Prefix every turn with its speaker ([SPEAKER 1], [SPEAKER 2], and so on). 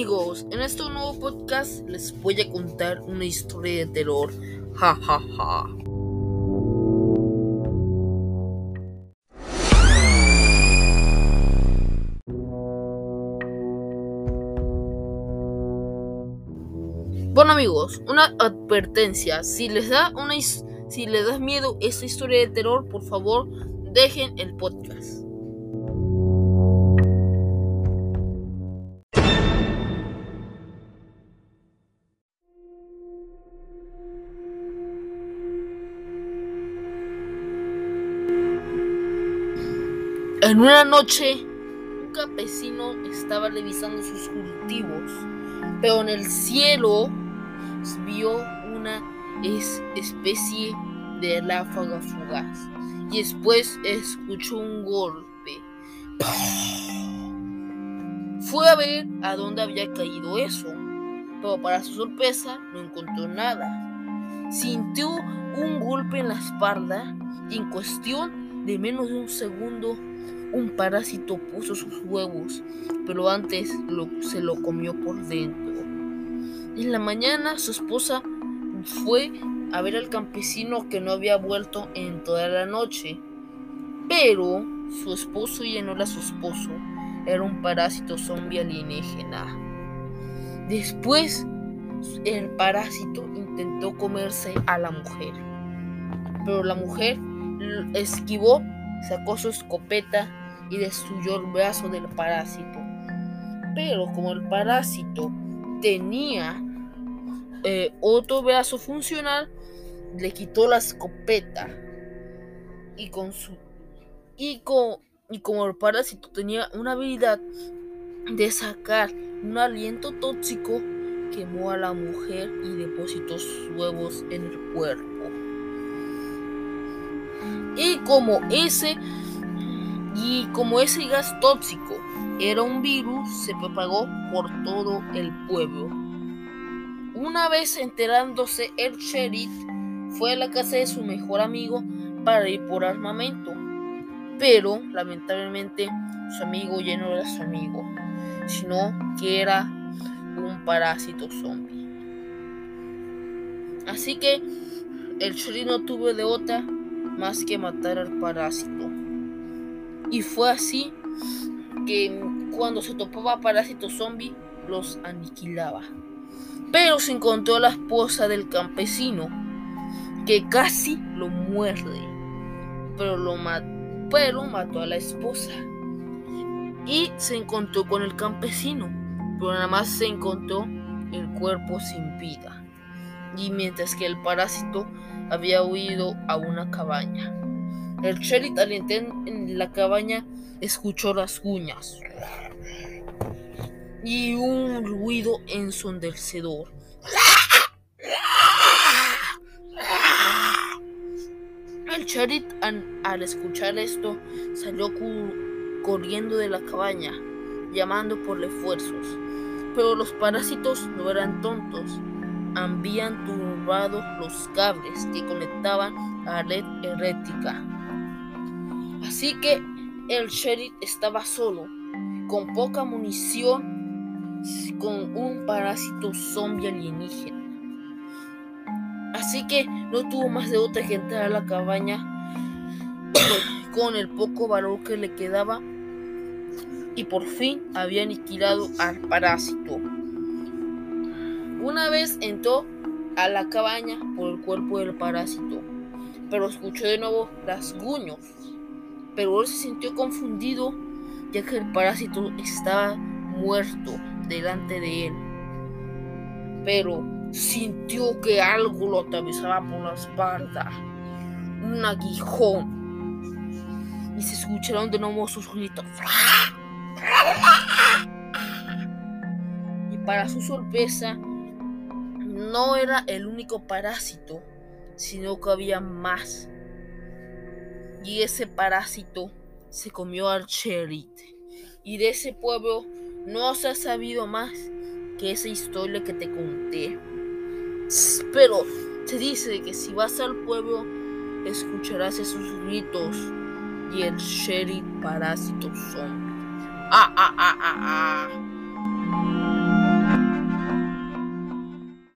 [SPEAKER 1] amigos, en este nuevo podcast les voy a contar una historia de terror. Ja ja ja. Bueno amigos, una advertencia, si les da una si les da miedo esta historia de terror, por favor, dejen el podcast. En una noche, un campesino estaba revisando sus cultivos, pero en el cielo vio una especie de ráfaga fugaz y después escuchó un golpe. Fue a ver a dónde había caído eso, pero para su sorpresa no encontró nada. Sintió un golpe en la espalda y en cuestión de menos de un segundo un parásito puso sus huevos, pero antes se lo comió por dentro. En la mañana su esposa fue a ver al campesino que no había vuelto en toda la noche. Pero su esposo ya no era su esposo, era un parásito zombie alienígena. Después, el parásito intentó comerse a la mujer, pero la mujer esquivó, sacó su escopeta y destruyó el brazo del parásito. Pero como el parásito tenía eh, otro brazo funcional, le quitó la escopeta y con su y, y como el parásito tenía una habilidad de sacar un aliento tóxico, quemó a la mujer y depositó sus huevos en el cuerpo. Y como ese y como ese gas tóxico era un virus, se propagó por todo el pueblo. Una vez enterándose, el sheriff fue a la casa de su mejor amigo para ir por armamento. Pero, lamentablemente, su amigo ya no era su amigo, sino que era un parásito zombie. Así que el sheriff no tuvo de otra más que matar al parásito. Y fue así que cuando se topaba parásitos zombie, los aniquilaba. Pero se encontró la esposa del campesino, que casi lo muerde, pero, lo pero mató a la esposa. Y se encontró con el campesino, pero nada más se encontró el cuerpo sin vida. Y mientras que el parásito había huido a una cabaña. El sheriff al entrar en la cabaña escuchó las uñas y un ruido ensondecedor. El sheriff al, escuchar esto salió corriendo de la cabaña, llamando por refuerzos. Pero los parásitos no eran tontos, habían turbado los cables que conectaban a la red eléctrica. Así que el sheriff estaba solo, con poca munición, con un parásito zombie alienígena. Así que no tuvo más de otra que entrar a la cabaña con el poco valor que le quedaba y por fin había aniquilado al parásito. Una vez entró a la cabaña por el cuerpo del parásito, pero escuchó de nuevo rasguños pero él se sintió confundido ya que el parásito estaba muerto delante de él. Pero sintió que algo lo atravesaba por la espalda, un aguijón. Y se escucharon de nuevo sus gritos. Y para su sorpresa, no era el único parásito, sino que había más y ese parásito se comió al sheriff. Y de ese pueblo no se ha sabido más que esa historia que te conté. Pero se dice que si vas al pueblo escucharás esos gritos y el sheriff parásito zombie. Ah, ah,